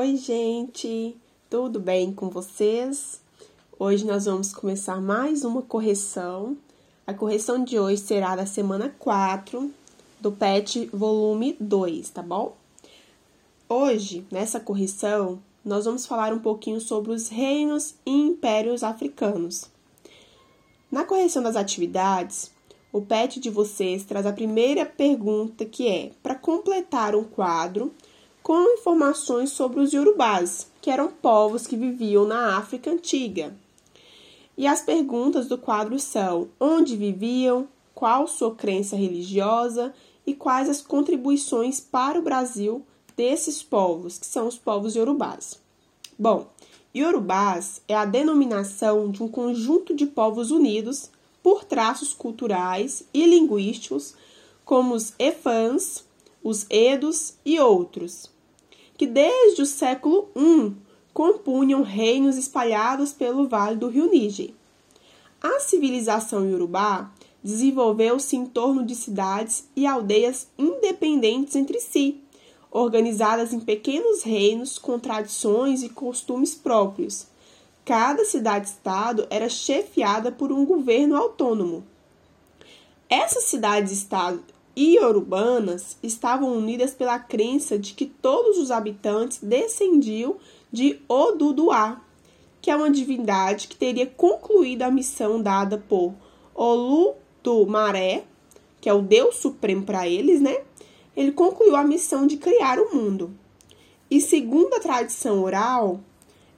Oi, gente, tudo bem com vocês? Hoje nós vamos começar mais uma correção. A correção de hoje será da semana 4 do PET volume 2, tá bom? Hoje, nessa correção, nós vamos falar um pouquinho sobre os reinos e impérios africanos. Na correção das atividades, o PET de vocês traz a primeira pergunta que é para completar um quadro com informações sobre os Yorubás, que eram povos que viviam na África Antiga. E as perguntas do quadro são: onde viviam, qual sua crença religiosa e quais as contribuições para o Brasil desses povos, que são os povos Yorubás. Bom, Yorubás é a denominação de um conjunto de povos unidos por traços culturais e linguísticos, como os Efãs, os Edos e outros que desde o século I compunham reinos espalhados pelo vale do rio Níger. A civilização iorubá desenvolveu-se em torno de cidades e aldeias independentes entre si, organizadas em pequenos reinos com tradições e costumes próprios. Cada cidade-estado era chefiada por um governo autônomo. Essas cidades-estado urbanas estavam unidas pela crença de que todos os habitantes descendiam de Oduduá, que é uma divindade que teria concluído a missão dada por Olu do Maré, que é o deus supremo para eles, né? Ele concluiu a missão de criar o mundo. E segundo a tradição oral,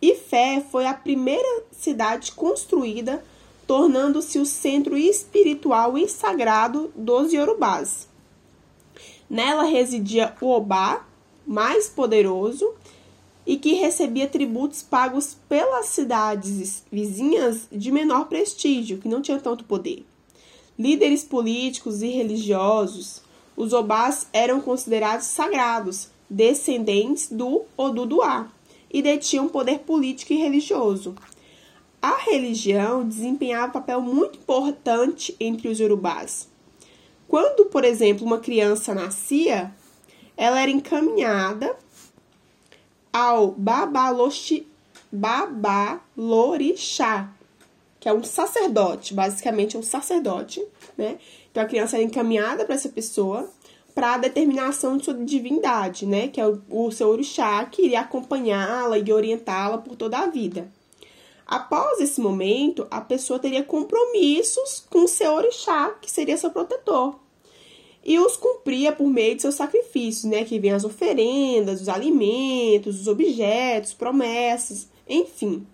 Ifé foi a primeira cidade construída tornando-se o centro espiritual e sagrado dos Yorubás. Nela residia o Obá, mais poderoso, e que recebia tributos pagos pelas cidades vizinhas de menor prestígio, que não tinham tanto poder. Líderes políticos e religiosos, os Obás eram considerados sagrados, descendentes do Oduduá, e detinham poder político e religioso. A religião desempenhava um papel muito importante entre os urubás. Quando, por exemplo, uma criança nascia, ela era encaminhada ao babalorixá, que é um sacerdote, basicamente é um sacerdote, né? Então a criança era encaminhada para essa pessoa para a determinação de sua divindade, né? Que é o, o seu orixá que iria acompanhá-la e orientá-la por toda a vida. Após esse momento, a pessoa teria compromissos com seu orixá, que seria seu protetor. E os cumpria por meio de seus sacrifícios, né? Que vem as oferendas, os alimentos, os objetos, promessas, enfim.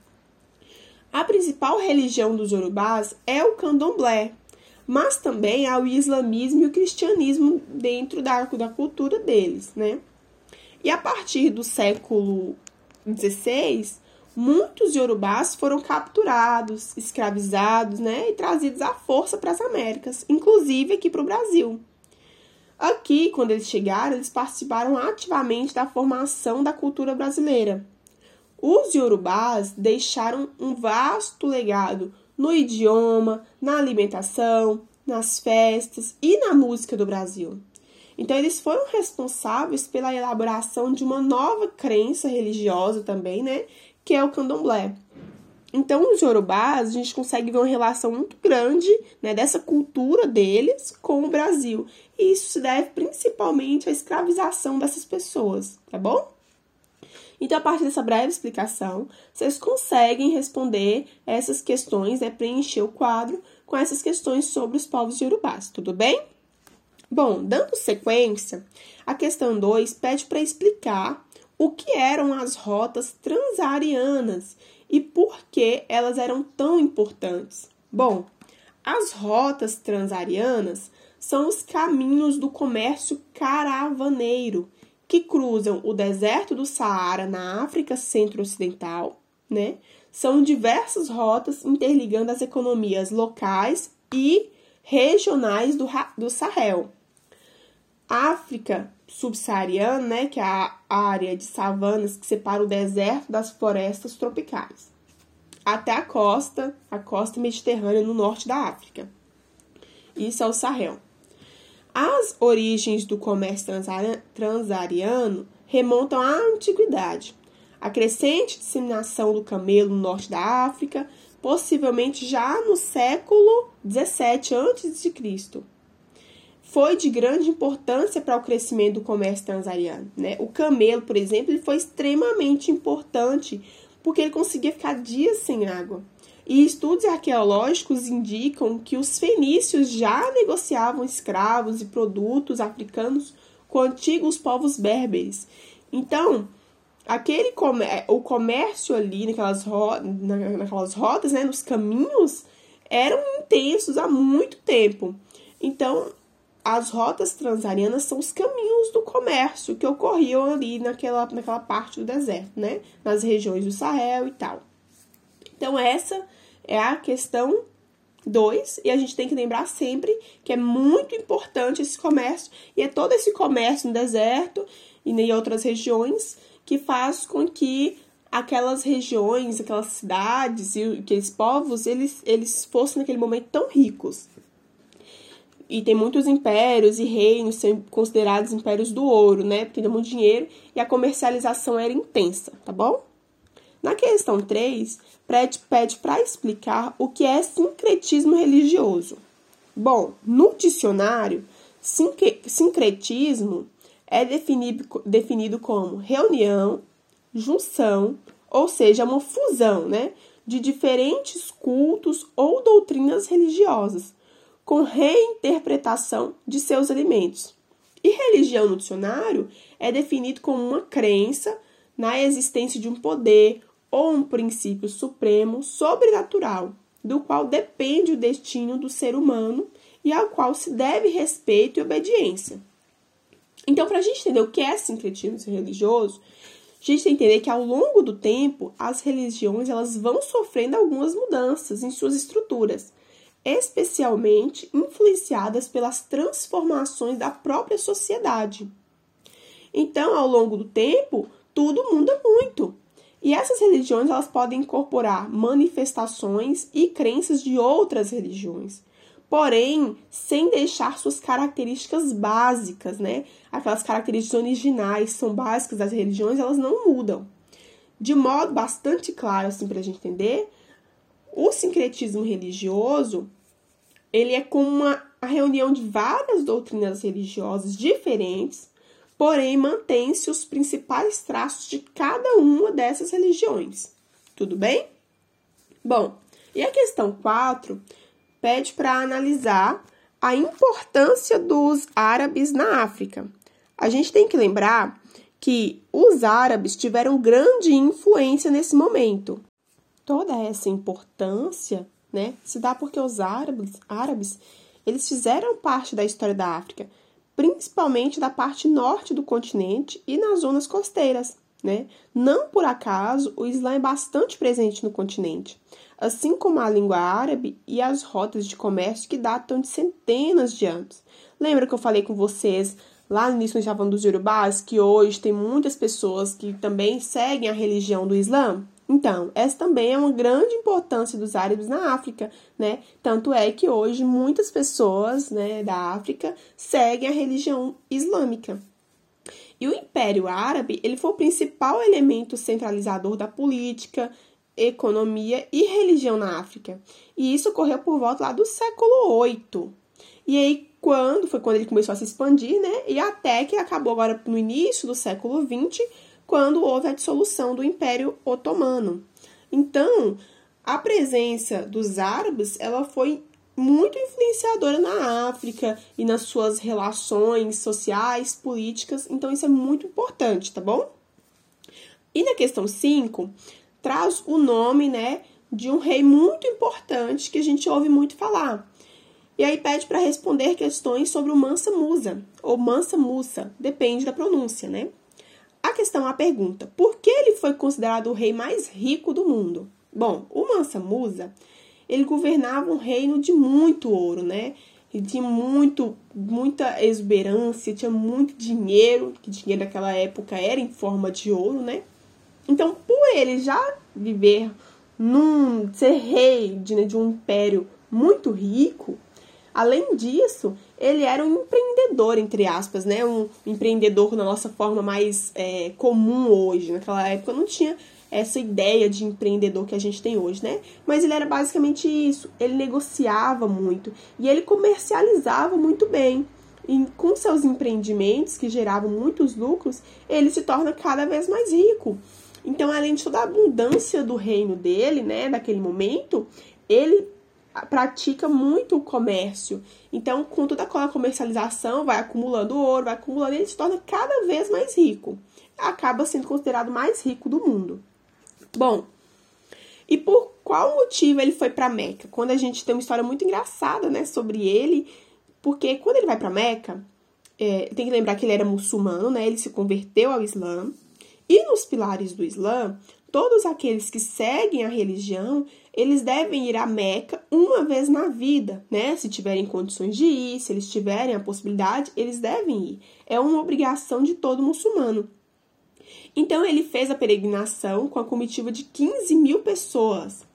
A principal religião dos Yorubás é o candomblé, mas também há o islamismo e o cristianismo dentro da, da cultura deles, né? E a partir do século XVI, muitos iorubás foram capturados, escravizados, né, e trazidos à força para as Américas, inclusive aqui para o Brasil. Aqui, quando eles chegaram, eles participaram ativamente da formação da cultura brasileira. Os iorubás deixaram um vasto legado no idioma, na alimentação, nas festas e na música do Brasil. Então, eles foram responsáveis pela elaboração de uma nova crença religiosa também, né? Que é o candomblé. Então, os yorubás, a gente consegue ver uma relação muito grande né, dessa cultura deles com o Brasil. E isso se deve principalmente à escravização dessas pessoas, tá bom? Então, a partir dessa breve explicação, vocês conseguem responder essas questões, né, preencher o quadro com essas questões sobre os povos yorubás, tudo bem? Bom, dando sequência, a questão 2 pede para explicar o que eram as rotas transarianas e por que elas eram tão importantes. Bom, as rotas transarianas são os caminhos do comércio caravaneiro que cruzam o deserto do Saara na África Centro-Ocidental, né? São diversas rotas interligando as economias locais e regionais do, do Sahel. África subsaariana, né, que é a área de savanas que separa o deserto das florestas tropicais, até a costa, a costa mediterrânea no norte da África. Isso é o Sahel. As origens do comércio transariano remontam à antiguidade. a crescente disseminação do camelo no norte da África, possivelmente já no século 17 a.C. Foi de grande importância para o crescimento do comércio transariano. Né? O camelo, por exemplo, ele foi extremamente importante porque ele conseguia ficar dias sem água. E estudos arqueológicos indicam que os fenícios já negociavam escravos e produtos africanos com antigos povos berberes. Então, aquele o comércio ali naquelas, ro naquelas rotas, né, nos caminhos, eram intensos há muito tempo. Então, as rotas transarianas são os caminhos do comércio que ocorriam ali naquela, naquela parte do deserto, né? Nas regiões do Sahel e tal. Então, essa é a questão 2, e a gente tem que lembrar sempre que é muito importante esse comércio, e é todo esse comércio no deserto e em outras regiões que faz com que aquelas regiões, aquelas cidades e aqueles povos, eles, eles fossem naquele momento tão ricos. E tem muitos impérios e reinos sendo considerados impérios do ouro, né? Porque tinha muito dinheiro e a comercialização era intensa, tá bom? Na questão 3, pede, pede para explicar o que é sincretismo religioso. Bom, no dicionário, sincretismo é definido, definido como reunião, junção, ou seja, uma fusão né, de diferentes cultos ou doutrinas religiosas, com reinterpretação de seus elementos. E religião no dicionário é definido como uma crença na existência de um poder ou um princípio supremo sobrenatural, do qual depende o destino do ser humano e ao qual se deve respeito e obediência. Então, para a gente entender o que é sincretismo religioso, a gente tem que entender que ao longo do tempo as religiões elas vão sofrendo algumas mudanças em suas estruturas, especialmente influenciadas pelas transformações da própria sociedade. Então, ao longo do tempo, tudo muda muito. E essas religiões elas podem incorporar manifestações e crenças de outras religiões, porém sem deixar suas características básicas, né? Aquelas características originais são básicas das religiões, elas não mudam. De modo bastante claro assim para a gente entender, o sincretismo religioso ele é como uma a reunião de várias doutrinas religiosas diferentes porém mantém-se os principais traços de cada uma dessas religiões. Tudo bem? Bom, e a questão 4 pede para analisar a importância dos árabes na África. A gente tem que lembrar que os árabes tiveram grande influência nesse momento. Toda essa importância, né, se dá porque os árabes, árabes eles fizeram parte da história da África principalmente da parte norte do continente e nas zonas costeiras. Né? Não por acaso, o Islã é bastante presente no continente, assim como a língua árabe e as rotas de comércio que datam de centenas de anos. Lembra que eu falei com vocês lá no início, nós dos Yorubás, que hoje tem muitas pessoas que também seguem a religião do Islã? Então, essa também é uma grande importância dos árabes na África, né? Tanto é que hoje muitas pessoas, né, da África seguem a religião islâmica. E o Império Árabe, ele foi o principal elemento centralizador da política, economia e religião na África. E isso ocorreu por volta lá do século VIII. E aí, quando foi quando ele começou a se expandir, né? E até que acabou agora no início do século XX, quando houve a dissolução do Império Otomano. Então, a presença dos árabes ela foi muito influenciadora na África e nas suas relações sociais, políticas, então isso é muito importante, tá bom? E na questão 5, traz o nome, né, de um rei muito importante que a gente ouve muito falar. E aí pede para responder questões sobre o Mansa Musa, ou Mansa Musa, depende da pronúncia, né? A questão, a pergunta, por que ele foi considerado o rei mais rico do mundo? Bom, o Mansa Musa, ele governava um reino de muito ouro, né? Tinha muito, muita exuberância, tinha muito dinheiro, que dinheiro naquela época era em forma de ouro, né? Então, por ele já viver num ser rei de, né, de um império muito rico, Além disso, ele era um empreendedor, entre aspas, né? Um empreendedor na nossa forma mais é, comum hoje. Naquela época não tinha essa ideia de empreendedor que a gente tem hoje, né? Mas ele era basicamente isso. Ele negociava muito e ele comercializava muito bem. E com seus empreendimentos, que geravam muitos lucros, ele se torna cada vez mais rico. Então, além de toda a abundância do reino dele, né, daquele momento, ele pratica muito o comércio. Então, com toda aquela comercialização, vai acumulando ouro, vai acumulando, ele se torna cada vez mais rico. Acaba sendo considerado mais rico do mundo. Bom, e por qual motivo ele foi para Meca? Quando a gente tem uma história muito engraçada, né, sobre ele, porque quando ele vai para Meca, é, tem que lembrar que ele era muçulmano, né? Ele se converteu ao Islã. E nos pilares do Islã, todos aqueles que seguem a religião, eles devem ir a Meca uma vez na vida, né? Se tiverem condições de ir, se eles tiverem a possibilidade, eles devem ir. É uma obrigação de todo muçulmano. Então ele fez a peregrinação com a comitiva de 15 mil pessoas.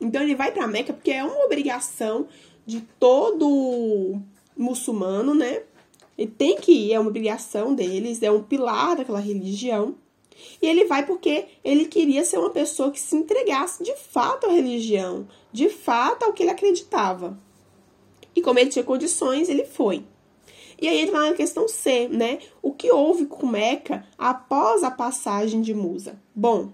Então ele vai para Meca porque é uma obrigação de todo muçulmano, né? Ele tem que ir, é uma obrigação deles, é um pilar daquela religião. E ele vai porque ele queria ser uma pessoa que se entregasse de fato à religião, de fato ao que ele acreditava. E como ele tinha condições, ele foi. E aí entra na questão C, né? O que houve com Meca após a passagem de Musa? Bom,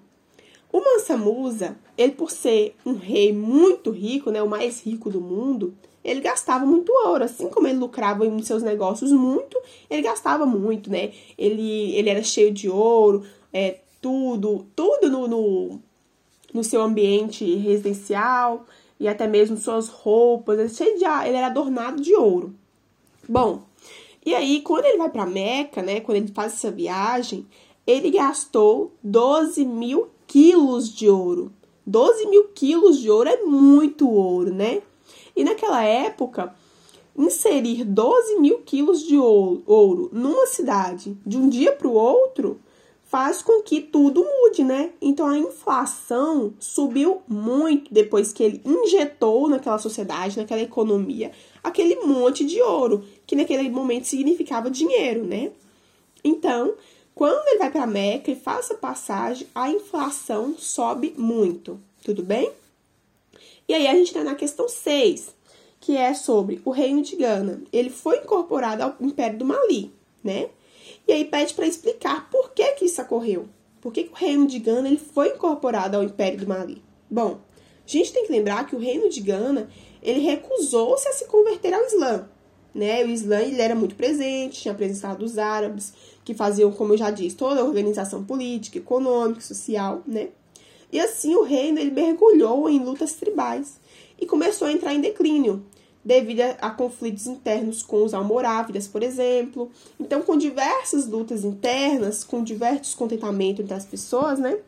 o Mansa Musa, ele por ser um rei muito rico, né, o mais rico do mundo, ele gastava muito ouro, assim como ele lucrava em seus negócios muito, ele gastava muito, né? Ele, ele era cheio de ouro, é, tudo, tudo no, no, no seu ambiente residencial e até mesmo suas roupas, ele, cheio de, ele era adornado de ouro. Bom, e aí quando ele vai para Meca, né, quando ele faz essa viagem, ele gastou 12 mil quilos de ouro. 12 mil quilos de ouro é muito ouro, né? E naquela época, inserir 12 mil quilos de ouro numa cidade de um dia para o outro faz com que tudo mude, né? Então a inflação subiu muito depois que ele injetou naquela sociedade, naquela economia, aquele monte de ouro, que naquele momento significava dinheiro, né? Então, quando ele vai para Meca e faz a passagem, a inflação sobe muito, tudo bem? E aí a gente está na questão 6, que é sobre o reino de Gana. Ele foi incorporado ao Império do Mali, né? E aí pede para explicar por que, que isso ocorreu. Por que, que o reino de Gana ele foi incorporado ao Império do Mali? Bom, a gente tem que lembrar que o reino de Gana ele recusou-se a se converter ao Islã. Né? O Islã ele era muito presente, tinha a presença dos árabes, que faziam, como eu já disse, toda a organização política, econômica, social, né? E assim o reino ele mergulhou em lutas tribais e começou a entrar em declínio devido a, a, conflitos internos com os almorávidas, por exemplo. Então, com diversas lutas internas, com diversos descontentamento entre as pessoas, né?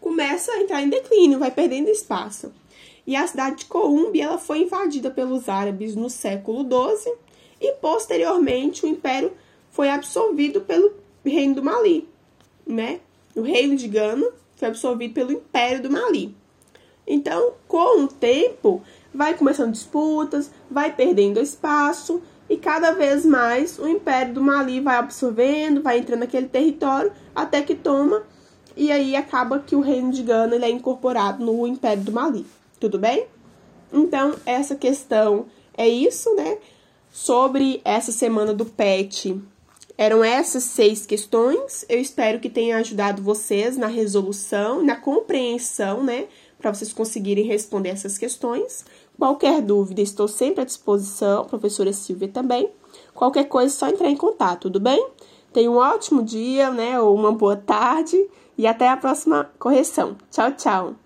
Começa a entrar em declínio, vai perdendo espaço. E a cidade de Colômbia ela foi invadida pelos árabes no século XII e posteriormente o império foi absorvido pelo reino do Mali, né? O reino de Gana foi absorvido pelo império do Mali. Então, com o tempo, vai começando disputas, vai perdendo espaço e cada vez mais o Império do Mali vai absorvendo, vai entrando naquele território até que toma e aí acaba que o reino de Gana ele é incorporado no Império do Mali. Tudo bem? Então, essa questão é isso, né? Sobre essa semana do PET. Eram essas seis questões. Eu espero que tenha ajudado vocês na resolução, na compreensão, né? Para vocês conseguirem responder essas questões. Qualquer dúvida, estou sempre à disposição, professora Silvia também. Qualquer coisa, é só entrar em contato, tudo bem? Tenha um ótimo dia, né? Ou uma boa tarde e até a próxima correção. Tchau, tchau!